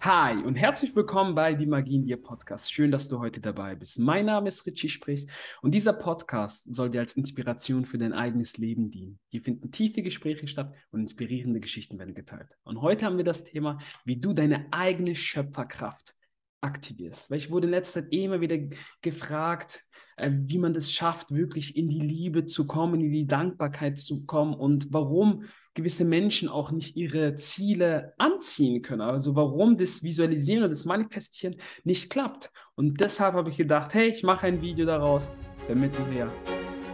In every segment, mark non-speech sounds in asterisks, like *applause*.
Hi und herzlich willkommen bei Die Magie in dir Podcast. Schön, dass du heute dabei bist. Mein Name ist Richie Sprich und dieser Podcast soll dir als Inspiration für dein eigenes Leben dienen. Hier finden tiefe Gespräche statt und inspirierende Geschichten werden geteilt. Und heute haben wir das Thema, wie du deine eigene Schöpferkraft aktivierst. Weil ich wurde in letzter Zeit immer wieder gefragt, äh, wie man das schafft, wirklich in die Liebe zu kommen, in die Dankbarkeit zu kommen und warum gewisse Menschen auch nicht ihre Ziele anziehen können. Also warum das Visualisieren und das Manifestieren nicht klappt. Und deshalb habe ich gedacht, hey, ich mache ein Video daraus, damit wir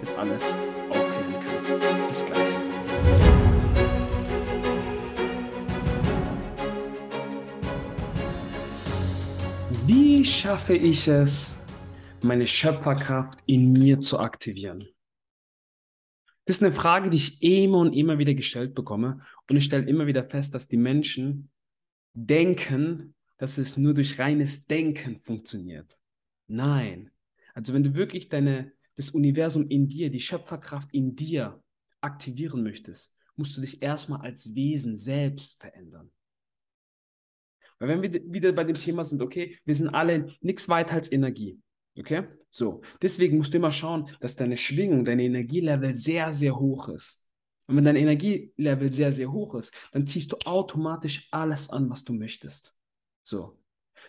das alles aufklären können. Bis gleich. Wie schaffe ich es, meine Schöpferkraft in mir zu aktivieren? Das ist eine Frage, die ich immer und immer wieder gestellt bekomme. Und ich stelle immer wieder fest, dass die Menschen denken, dass es nur durch reines Denken funktioniert. Nein. Also wenn du wirklich deine, das Universum in dir, die Schöpferkraft in dir aktivieren möchtest, musst du dich erstmal als Wesen selbst verändern. Weil wenn wir wieder bei dem Thema sind, okay, wir sind alle nichts weiter als Energie. Okay? So, deswegen musst du immer schauen, dass deine Schwingung, dein Energielevel sehr, sehr hoch ist. Und wenn dein Energielevel sehr, sehr hoch ist, dann ziehst du automatisch alles an, was du möchtest. So.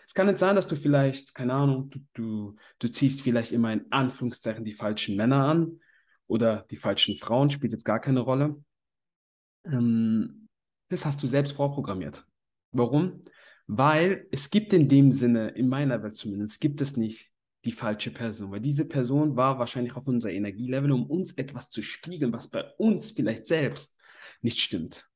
Es kann nicht sein, dass du vielleicht, keine Ahnung, du, du, du ziehst vielleicht immer in Anführungszeichen die falschen Männer an oder die falschen Frauen, spielt jetzt gar keine Rolle. Ähm, das hast du selbst vorprogrammiert. Warum? Weil es gibt in dem Sinne, in meiner Welt zumindest, gibt es nicht die falsche Person, weil diese Person war wahrscheinlich auf unser Energielevel, um uns etwas zu spiegeln, was bei uns vielleicht selbst nicht stimmt.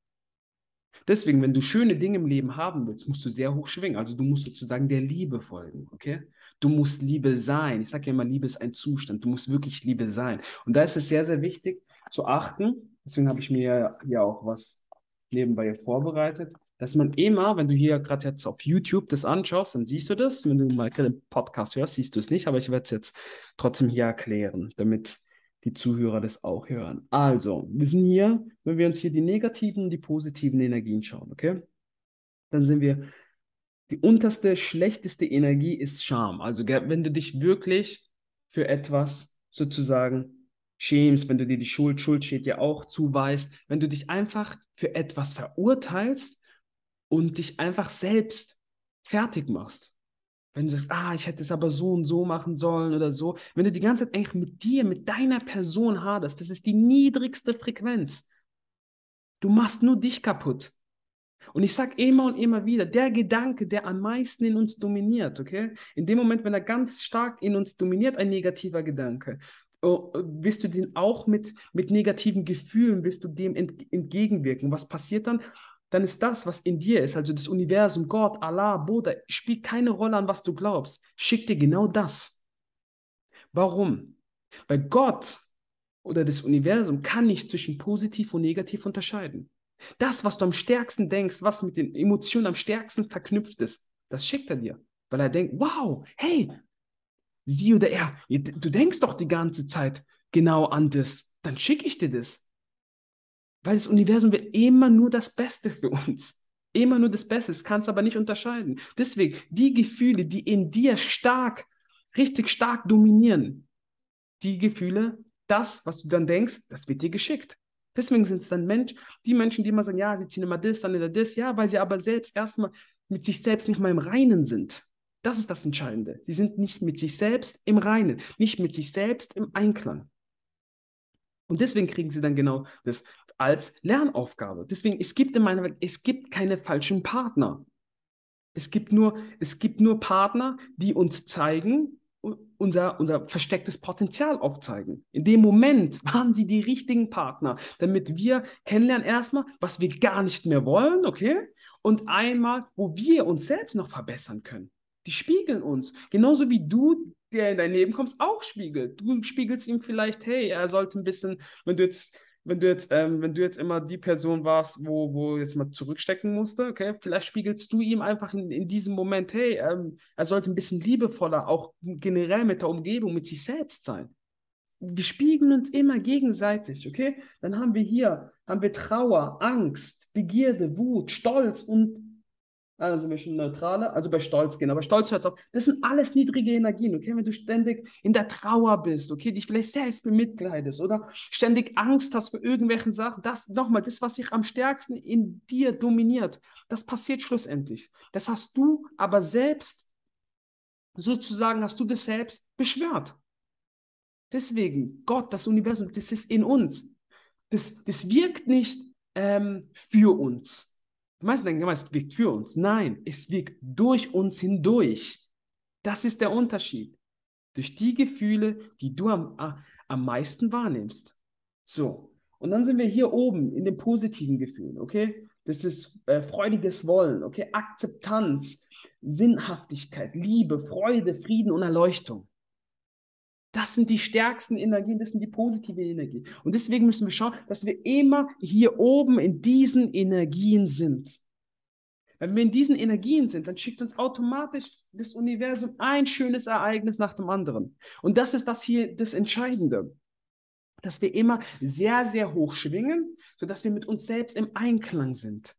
Deswegen, wenn du schöne Dinge im Leben haben willst, musst du sehr hoch schwingen. Also du musst sozusagen der Liebe folgen, okay? Du musst Liebe sein. Ich sage ja immer, Liebe ist ein Zustand. Du musst wirklich Liebe sein. Und da ist es sehr, sehr wichtig zu achten. Deswegen habe ich mir ja auch was nebenbei vorbereitet dass man immer, wenn du hier gerade jetzt auf YouTube das anschaust, dann siehst du das. Wenn du mal den Podcast hörst, siehst du es nicht, aber ich werde es jetzt trotzdem hier erklären, damit die Zuhörer das auch hören. Also, wir sind hier, wenn wir uns hier die negativen und die positiven Energien schauen, okay? Dann sind wir, die unterste, schlechteste Energie ist Scham. Also, wenn du dich wirklich für etwas sozusagen schämst, wenn du dir die Schuld, Schuld steht dir auch zuweist, wenn du dich einfach für etwas verurteilst, und dich einfach selbst fertig machst. Wenn du sagst, ah, ich hätte es aber so und so machen sollen oder so. Wenn du die ganze Zeit eigentlich mit dir, mit deiner Person haderst, das ist die niedrigste Frequenz. Du machst nur dich kaputt. Und ich sage immer und immer wieder, der Gedanke, der am meisten in uns dominiert, okay? In dem Moment, wenn er ganz stark in uns dominiert, ein negativer Gedanke, oh, wirst du den auch mit, mit negativen Gefühlen, wirst du dem entgegenwirken. Was passiert dann? Dann ist das, was in dir ist, also das Universum, Gott, Allah, Buddha, spielt keine Rolle an, was du glaubst. Schickt dir genau das. Warum? Weil Gott oder das Universum kann nicht zwischen positiv und negativ unterscheiden. Das, was du am stärksten denkst, was mit den Emotionen am stärksten verknüpft ist, das schickt er dir. Weil er denkt, wow, hey, sie oder er, du denkst doch die ganze Zeit genau an das, dann schicke ich dir das. Weil das Universum will immer nur das Beste für uns. Immer nur das Beste. Es kann es aber nicht unterscheiden. Deswegen, die Gefühle, die in dir stark, richtig stark dominieren, die Gefühle, das, was du dann denkst, das wird dir geschickt. Deswegen sind es dann Mensch, die Menschen, die immer sagen, ja, sie ziehen immer das, dann wieder das, ja, weil sie aber selbst erstmal mit sich selbst nicht mal im Reinen sind. Das ist das Entscheidende. Sie sind nicht mit sich selbst im Reinen, nicht mit sich selbst im Einklang. Und deswegen kriegen sie dann genau das als Lernaufgabe. Deswegen, es gibt in meiner Welt, es gibt keine falschen Partner. Es gibt nur, es gibt nur Partner, die uns zeigen, unser, unser verstecktes Potenzial aufzeigen. In dem Moment *laughs* waren sie die richtigen Partner, damit wir kennenlernen erstmal, was wir gar nicht mehr wollen, okay? Und einmal, wo wir uns selbst noch verbessern können. Die spiegeln uns. Genauso wie du, der in dein Leben kommst, auch spiegelt. Du spiegelst ihm vielleicht, hey, er sollte ein bisschen, wenn du jetzt wenn du jetzt, ähm, wenn du jetzt immer die Person warst, wo, wo jetzt mal zurückstecken musste, okay, vielleicht spiegelst du ihm einfach in, in diesem Moment, hey, ähm, er sollte ein bisschen liebevoller, auch generell mit der Umgebung, mit sich selbst sein. Wir spiegeln uns immer gegenseitig, okay? Dann haben wir hier, haben wir Trauer, Angst, Begierde, Wut, Stolz und dann sind wir schon neutraler, also bei Stolz gehen. Aber Stolz hört auf. Das sind alles niedrige Energien, okay? Wenn du ständig in der Trauer bist, okay, dich vielleicht selbst bemitleidest oder ständig Angst hast vor irgendwelchen Sachen, das nochmal, das, was sich am stärksten in dir dominiert, das passiert schlussendlich. Das hast du aber selbst, sozusagen hast du das selbst beschwört. Deswegen, Gott, das Universum, das ist in uns. Das, das wirkt nicht ähm, für uns die meisten denken immer, es wirkt für uns. Nein, es wirkt durch uns hindurch. Das ist der Unterschied. Durch die Gefühle, die du am, am meisten wahrnimmst. So, und dann sind wir hier oben in den positiven Gefühlen, okay? Das ist äh, freudiges Wollen, okay? Akzeptanz, Sinnhaftigkeit, Liebe, Freude, Frieden und Erleuchtung. Das sind die stärksten Energien, das sind die positiven Energien. Und deswegen müssen wir schauen, dass wir immer hier oben in diesen Energien sind. Wenn wir in diesen Energien sind, dann schickt uns automatisch das Universum ein schönes Ereignis nach dem anderen. Und das ist das hier das Entscheidende, dass wir immer sehr, sehr hoch schwingen, sodass wir mit uns selbst im Einklang sind.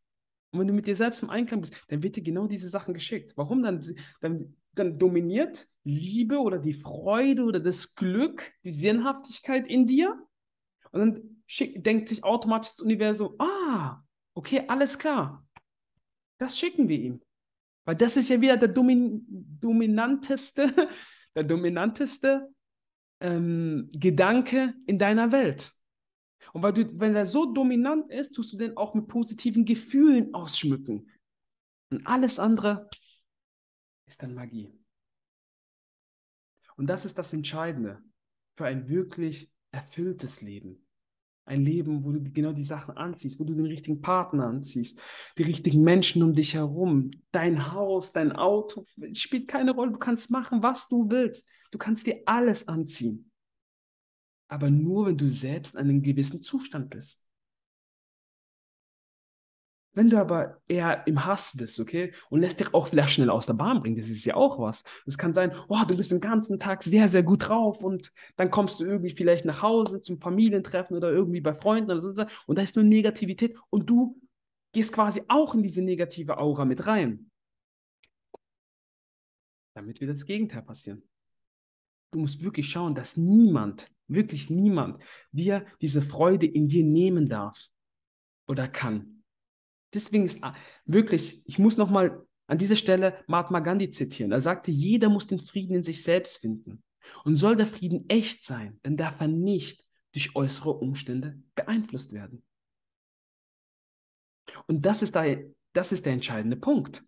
Und wenn du mit dir selbst im Einklang bist, dann wird dir genau diese Sachen geschickt. Warum dann? Dann, dann dominiert Liebe oder die Freude oder das Glück, die Sinnhaftigkeit in dir. Und dann schick, denkt sich automatisch das Universum, ah, okay, alles klar. Das schicken wir ihm. Weil das ist ja wieder der Domin dominanteste, *laughs* der dominanteste ähm, Gedanke in deiner Welt. Und weil du, wenn er so dominant ist, tust du den auch mit positiven Gefühlen ausschmücken. Und alles andere ist dann Magie. Und das ist das Entscheidende für ein wirklich erfülltes Leben. Ein Leben, wo du genau die Sachen anziehst, wo du den richtigen Partner anziehst, die richtigen Menschen um dich herum, dein Haus, dein Auto, spielt keine Rolle. Du kannst machen, was du willst. Du kannst dir alles anziehen. Aber nur, wenn du selbst in einem gewissen Zustand bist. Wenn du aber eher im Hass bist, okay, und lässt dich auch wieder schnell aus der Bahn bringen, das ist ja auch was. Es kann sein, oh, du bist den ganzen Tag sehr, sehr gut drauf und dann kommst du irgendwie vielleicht nach Hause zum Familientreffen oder irgendwie bei Freunden oder so und da ist nur Negativität und du gehst quasi auch in diese negative Aura mit rein. Damit wird das Gegenteil passieren. Du musst wirklich schauen, dass niemand, wirklich niemand, dir diese Freude in dir nehmen darf oder kann. Deswegen ist ah, wirklich, ich muss nochmal an dieser Stelle Mahatma Gandhi zitieren. Er sagte, jeder muss den Frieden in sich selbst finden. Und soll der Frieden echt sein, dann darf er nicht durch äußere Umstände beeinflusst werden. Und das ist, der, das ist der entscheidende Punkt.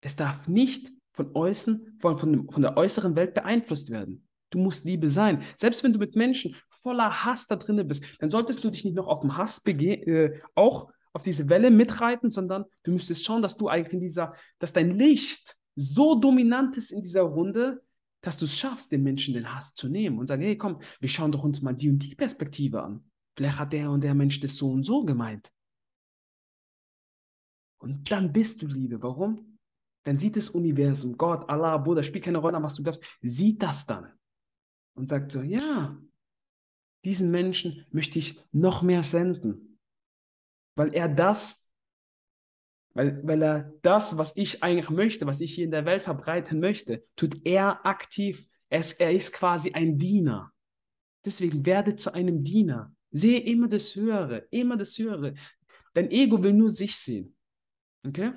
Es darf nicht von, äußeren, von, von, von der äußeren Welt beeinflusst werden. Du musst Liebe sein. Selbst wenn du mit Menschen voller Hass da drin bist, dann solltest du dich nicht noch auf den Hass äh, auch auf diese Welle mitreiten, sondern du müsstest schauen, dass du eigentlich in dieser, dass dein Licht so dominant ist in dieser Runde, dass du es schaffst, den Menschen den Hass zu nehmen und sagen, hey, komm, wir schauen doch uns mal die und die Perspektive an. Vielleicht hat der und der Mensch das so und so gemeint. Und dann bist du Liebe. Warum? Dann sieht das Universum, Gott, Allah, Buddha, spielt keine Rolle, was du glaubst, sieht das dann und sagt so, ja, diesen Menschen möchte ich noch mehr senden weil er das, weil, weil er das, was ich eigentlich möchte, was ich hier in der Welt verbreiten möchte, tut er aktiv. Er ist, er ist quasi ein Diener. Deswegen werde zu einem Diener. Sehe immer das Höhere, immer das Höhere. Dein Ego will nur sich sehen. Okay?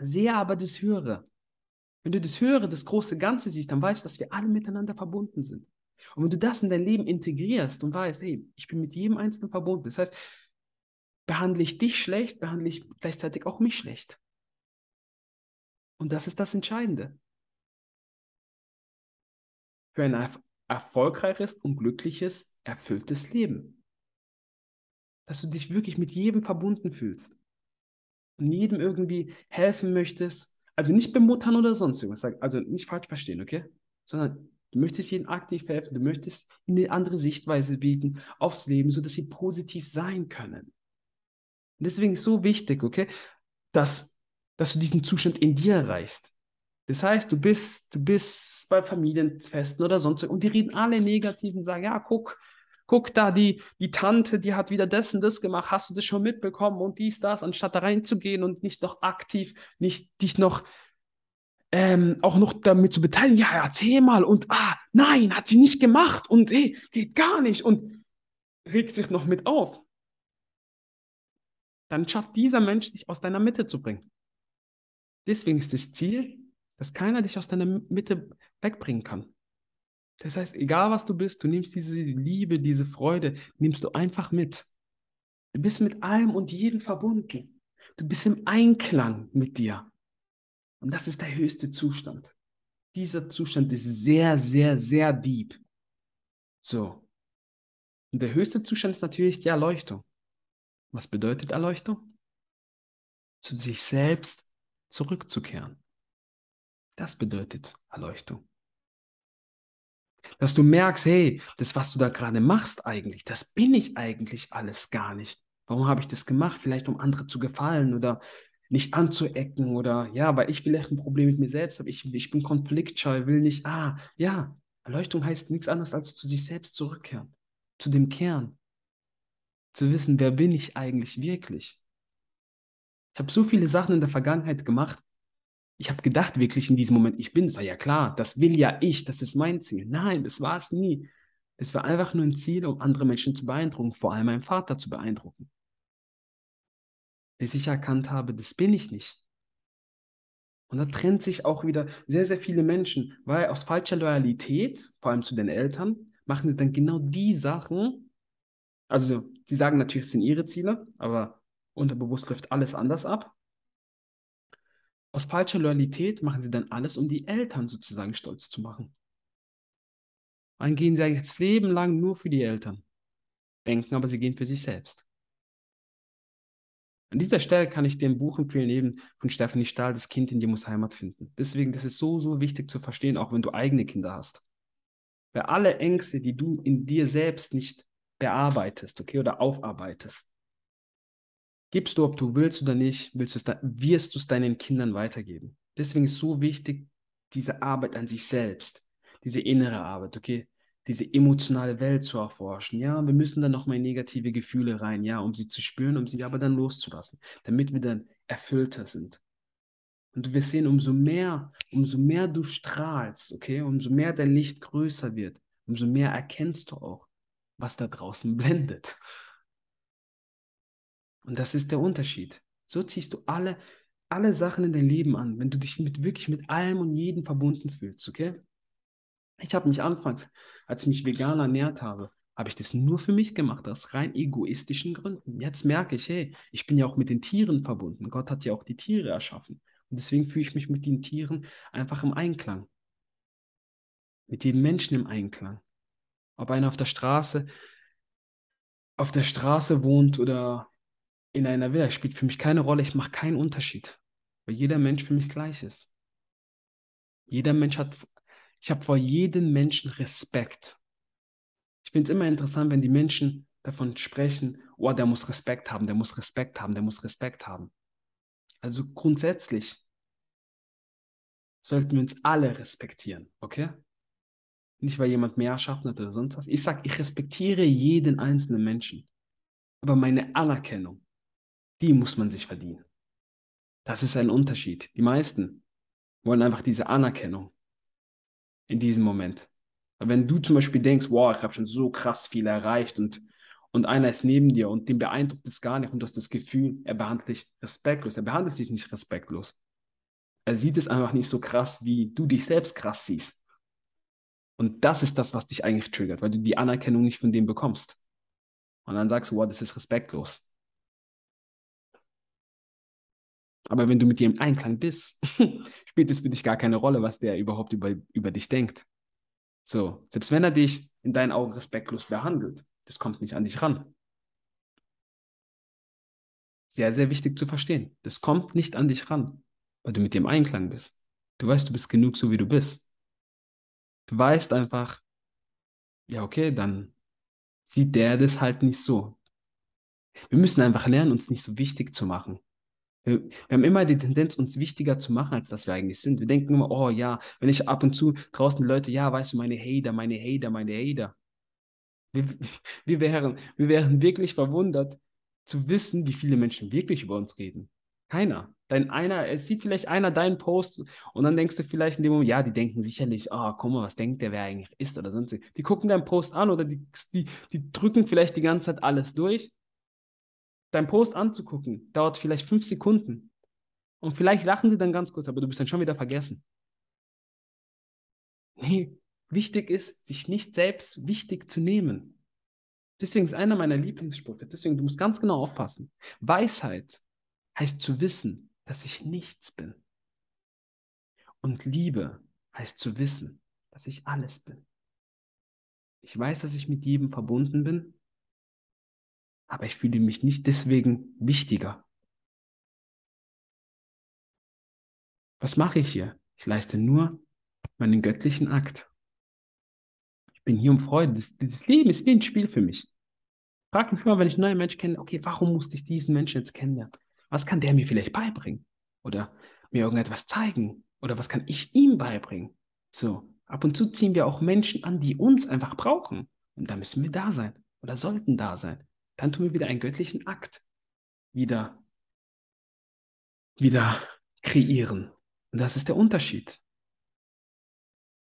Sehe aber das Höhere. Wenn du das Höhere, das große Ganze siehst, dann weißt du, dass wir alle miteinander verbunden sind. Und wenn du das in dein Leben integrierst und weißt, hey, ich bin mit jedem Einzelnen verbunden, das heißt, behandle ich dich schlecht, behandle ich gleichzeitig auch mich schlecht. Und das ist das Entscheidende. Für ein erf erfolgreiches und glückliches, erfülltes Leben. Dass du dich wirklich mit jedem verbunden fühlst. Und jedem irgendwie helfen möchtest. Also nicht bemuttern oder sonst irgendwas. Also nicht falsch verstehen, okay? Sondern du möchtest jedem aktiv helfen. Du möchtest ihnen eine andere Sichtweise bieten aufs Leben, sodass sie positiv sein können. Und deswegen ist so wichtig, okay, dass, dass du diesen Zustand in dir erreichst. Das heißt, du bist, du bist bei Familienfesten oder sonst und die reden alle negativ und sagen, ja, guck, guck da, die, die Tante, die hat wieder das und das gemacht, hast du das schon mitbekommen? Und dies, das, anstatt da reinzugehen und nicht noch aktiv, nicht dich noch ähm, auch noch damit zu beteiligen, ja, erzähl mal. Und ah, nein, hat sie nicht gemacht. Und hey, geht gar nicht. Und regt sich noch mit auf. Dann schafft dieser Mensch, dich aus deiner Mitte zu bringen. Deswegen ist das Ziel, dass keiner dich aus deiner Mitte wegbringen kann. Das heißt, egal was du bist, du nimmst diese Liebe, diese Freude, nimmst du einfach mit. Du bist mit allem und jedem verbunden. Du bist im Einklang mit dir. Und das ist der höchste Zustand. Dieser Zustand ist sehr, sehr, sehr deep. So. Und der höchste Zustand ist natürlich die Erleuchtung. Was bedeutet Erleuchtung? Zu sich selbst zurückzukehren. Das bedeutet Erleuchtung. Dass du merkst, hey, das, was du da gerade machst eigentlich, das bin ich eigentlich alles gar nicht. Warum habe ich das gemacht? Vielleicht um andere zu gefallen oder nicht anzuecken oder ja, weil ich vielleicht ein Problem mit mir selbst habe. Ich, ich bin konfliktscheu, will nicht, ah, ja, Erleuchtung heißt nichts anderes als zu sich selbst zurückkehren, zu dem Kern. Zu wissen, wer bin ich eigentlich wirklich? Ich habe so viele Sachen in der Vergangenheit gemacht. Ich habe gedacht wirklich in diesem Moment, ich bin es. Ja klar, das will ja ich, das ist mein Ziel. Nein, das war es nie. Es war einfach nur ein Ziel, um andere Menschen zu beeindrucken, vor allem meinen Vater zu beeindrucken bis ich erkannt habe, das bin ich nicht. Und da trennt sich auch wieder sehr, sehr viele Menschen, weil aus falscher Loyalität, vor allem zu den Eltern, machen sie dann genau die Sachen. Also, sie sagen natürlich, es sind ihre Ziele, aber unterbewusst läuft alles anders ab. Aus falscher Loyalität machen sie dann alles, um die Eltern sozusagen stolz zu machen. Dann gehen sie eigentlich das Leben lang nur für die Eltern, denken aber, sie gehen für sich selbst. An dieser Stelle kann ich ein Buch empfehlen, eben von Stephanie Stahl, Das Kind in dir muss Heimat finden. Deswegen, das ist so, so wichtig zu verstehen, auch wenn du eigene Kinder hast. Weil alle Ängste, die du in dir selbst nicht bearbeitest, okay, oder aufarbeitest, gibst du, ob du willst oder nicht, willst da, wirst du es deinen Kindern weitergeben. Deswegen ist so wichtig, diese Arbeit an sich selbst, diese innere Arbeit, okay? diese emotionale Welt zu erforschen. Ja, wir müssen dann nochmal negative Gefühle rein, ja, um sie zu spüren, um sie aber dann loszulassen, damit wir dann erfüllter sind. Und wir sehen, umso mehr, umso mehr du strahlst, okay, umso mehr dein Licht größer wird, umso mehr erkennst du auch, was da draußen *laughs* blendet. Und das ist der Unterschied. So ziehst du alle, alle Sachen in dein Leben an, wenn du dich mit wirklich mit allem und jedem verbunden fühlst, okay? Ich habe mich anfangs, als ich mich vegan ernährt habe, habe ich das nur für mich gemacht, aus rein egoistischen Gründen. Jetzt merke ich, hey, ich bin ja auch mit den Tieren verbunden. Gott hat ja auch die Tiere erschaffen. Und deswegen fühle ich mich mit den Tieren einfach im Einklang. Mit jedem Menschen im Einklang. Ob einer auf der Straße, auf der Straße wohnt oder in einer Villa, spielt für mich keine Rolle. Ich mache keinen Unterschied, weil jeder Mensch für mich gleich ist. Jeder Mensch hat ich habe vor jedem Menschen Respekt. Ich finde es immer interessant, wenn die Menschen davon sprechen, oh, der muss Respekt haben, der muss Respekt haben, der muss Respekt haben. Also grundsätzlich sollten wir uns alle respektieren, okay? Nicht, weil jemand mehr erschaffen hat oder sonst was. Ich sage, ich respektiere jeden einzelnen Menschen. Aber meine Anerkennung, die muss man sich verdienen. Das ist ein Unterschied. Die meisten wollen einfach diese Anerkennung in diesem Moment. Wenn du zum Beispiel denkst, wow, ich habe schon so krass viel erreicht und, und einer ist neben dir und dem beeindruckt es gar nicht und du hast das Gefühl, er behandelt dich respektlos. Er behandelt dich nicht respektlos. Er sieht es einfach nicht so krass, wie du dich selbst krass siehst. Und das ist das, was dich eigentlich triggert, weil du die Anerkennung nicht von dem bekommst. Und dann sagst du, wow, das ist respektlos. Aber wenn du mit dir im Einklang bist, *laughs* spielt es für dich gar keine Rolle, was der überhaupt über, über dich denkt. So, selbst wenn er dich in deinen Augen respektlos behandelt, das kommt nicht an dich ran. Sehr, sehr wichtig zu verstehen. Das kommt nicht an dich ran, weil du mit dem Einklang bist. Du weißt, du bist genug so, wie du bist. Du weißt einfach, ja, okay, dann sieht der das halt nicht so. Wir müssen einfach lernen, uns nicht so wichtig zu machen. Wir, wir, haben immer die Tendenz, uns wichtiger zu machen, als dass wir eigentlich sind. Wir denken immer, oh ja, wenn ich ab und zu draußen Leute, ja, weißt du, meine Hater, meine Hater, meine Hater. Wir, wir, wären, wir wären wirklich verwundert zu wissen, wie viele Menschen wirklich über uns reden. Keiner. Dein einer, es sieht vielleicht einer deinen Post und dann denkst du vielleicht in dem Moment, ja, die denken sicherlich, oh, guck mal, was denkt der, wer eigentlich ist oder sonst. Die gucken deinen Post an oder die, die, die drücken vielleicht die ganze Zeit alles durch. Dein Post anzugucken, dauert vielleicht fünf Sekunden. Und vielleicht lachen sie dann ganz kurz, aber du bist dann schon wieder vergessen. Nee, wichtig ist, sich nicht selbst wichtig zu nehmen. Deswegen ist einer meiner Lieblingssprüche. Deswegen, du musst ganz genau aufpassen. Weisheit heißt zu wissen, dass ich nichts bin. Und Liebe heißt zu wissen, dass ich alles bin. Ich weiß, dass ich mit jedem verbunden bin, aber ich fühle mich nicht deswegen wichtiger. Was mache ich hier? Ich leiste nur meinen göttlichen Akt. Ich bin hier um Freude. Das, das Leben ist wie ein Spiel für mich. Frag mich mal, wenn ich einen neuen Menschen kenne, okay, warum musste ich diesen Menschen jetzt kennenlernen? Was kann der mir vielleicht beibringen? Oder mir irgendetwas zeigen? Oder was kann ich ihm beibringen? So, ab und zu ziehen wir auch Menschen an, die uns einfach brauchen. Und da müssen wir da sein oder sollten da sein. Dann tun wir wieder einen göttlichen Akt wieder, wieder kreieren. Und das ist der Unterschied.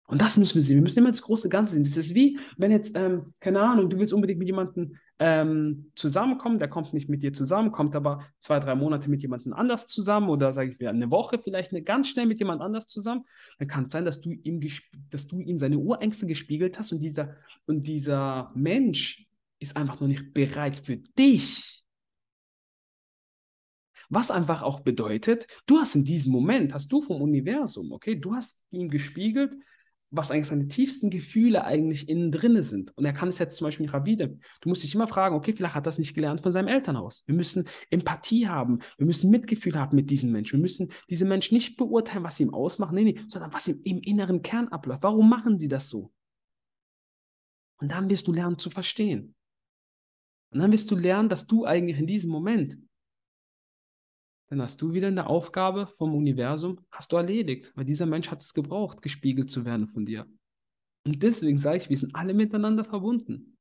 Und das müssen wir sehen. Wir müssen immer das große Ganze sehen. Das ist wie, wenn jetzt, ähm, keine Ahnung, du willst unbedingt mit jemandem ähm, zusammenkommen, der kommt nicht mit dir zusammen, kommt aber zwei, drei Monate mit jemandem anders zusammen oder sage ich mir eine Woche vielleicht eine, ganz schnell mit jemand anders zusammen, dann kann es sein, dass du ihm, dass du ihm seine Urängste gespiegelt hast und dieser, und dieser Mensch ist einfach noch nicht bereit für dich. Was einfach auch bedeutet, du hast in diesem Moment, hast du vom Universum, okay, du hast ihm gespiegelt, was eigentlich seine tiefsten Gefühle eigentlich innen drinne sind. Und er kann es jetzt zum Beispiel nicht Rabide. Du musst dich immer fragen, okay, vielleicht hat das nicht gelernt von seinem Elternhaus. Wir müssen Empathie haben. Wir müssen Mitgefühl haben mit diesen Menschen. Wir müssen diese Menschen nicht beurteilen, was sie ihm ausmachen, nee, nee, sondern was ihm im inneren Kern abläuft. Warum machen sie das so? Und dann wirst du lernen zu verstehen. Und dann wirst du lernen, dass du eigentlich in diesem Moment dann hast du wieder eine Aufgabe vom Universum, hast du erledigt, weil dieser Mensch hat es gebraucht, gespiegelt zu werden von dir. Und deswegen sage ich, wir sind alle miteinander verbunden.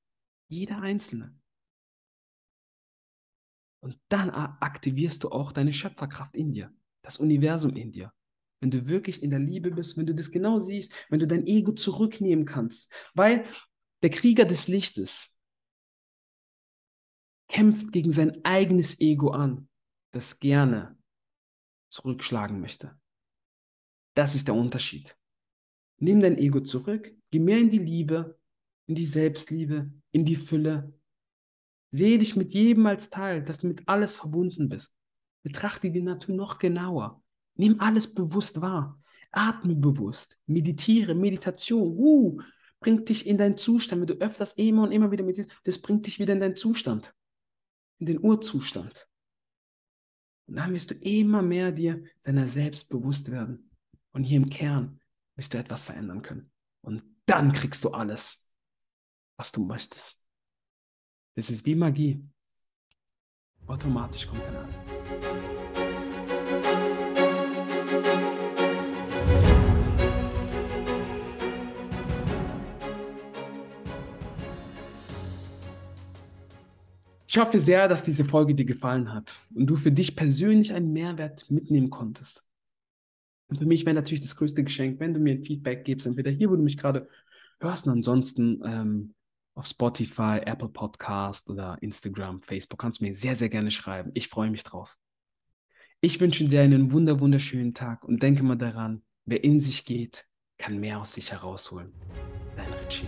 Jeder Einzelne. Und dann aktivierst du auch deine Schöpferkraft in dir, das Universum in dir. Wenn du wirklich in der Liebe bist, wenn du das genau siehst, wenn du dein Ego zurücknehmen kannst. Weil der Krieger des Lichtes kämpft gegen sein eigenes Ego an das gerne zurückschlagen möchte. Das ist der Unterschied. Nimm dein Ego zurück, geh mehr in die Liebe, in die Selbstliebe, in die Fülle. Sehe dich mit jedem als Teil, dass du mit alles verbunden bist. Betrachte die Natur noch genauer. Nimm alles bewusst wahr. Atme bewusst. Meditiere. Meditation. Uh, bringt dich in deinen Zustand. Wenn du öfters immer und immer wieder meditierst, das bringt dich wieder in deinen Zustand. In den Urzustand. Und dann wirst du immer mehr dir deiner selbst bewusst werden. Und hier im Kern wirst du etwas verändern können. Und dann kriegst du alles, was du möchtest. Das ist wie Magie. Automatisch kommt dann alles. Ich hoffe sehr, dass diese Folge dir gefallen hat und du für dich persönlich einen Mehrwert mitnehmen konntest. Und für mich wäre natürlich das größte Geschenk, wenn du mir ein Feedback gibst, entweder hier, wo du mich gerade hörst, und ansonsten ähm, auf Spotify, Apple Podcast oder Instagram, Facebook. Kannst du mir sehr, sehr gerne schreiben. Ich freue mich drauf. Ich wünsche dir einen wunder, wunderschönen Tag und denke mal daran, wer in sich geht, kann mehr aus sich herausholen. Dein Richie.